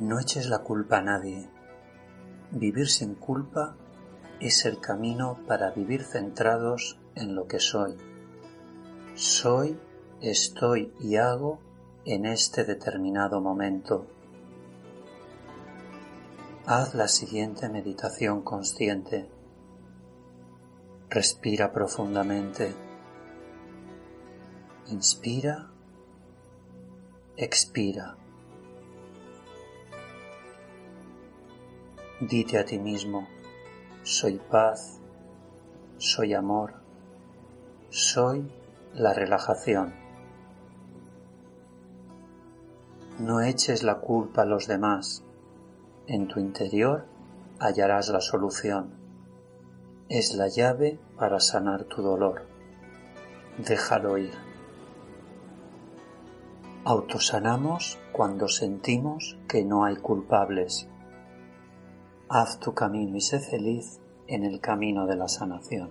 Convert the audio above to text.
No eches la culpa a nadie. Vivir sin culpa es el camino para vivir centrados en lo que soy. Soy, estoy y hago en este determinado momento. Haz la siguiente meditación consciente. Respira profundamente. Inspira. Expira. Dite a ti mismo, soy paz, soy amor, soy la relajación. No eches la culpa a los demás. En tu interior hallarás la solución. Es la llave para sanar tu dolor. Déjalo ir. Autosanamos cuando sentimos que no hay culpables Haz tu camino y sé feliz en el camino de la sanación.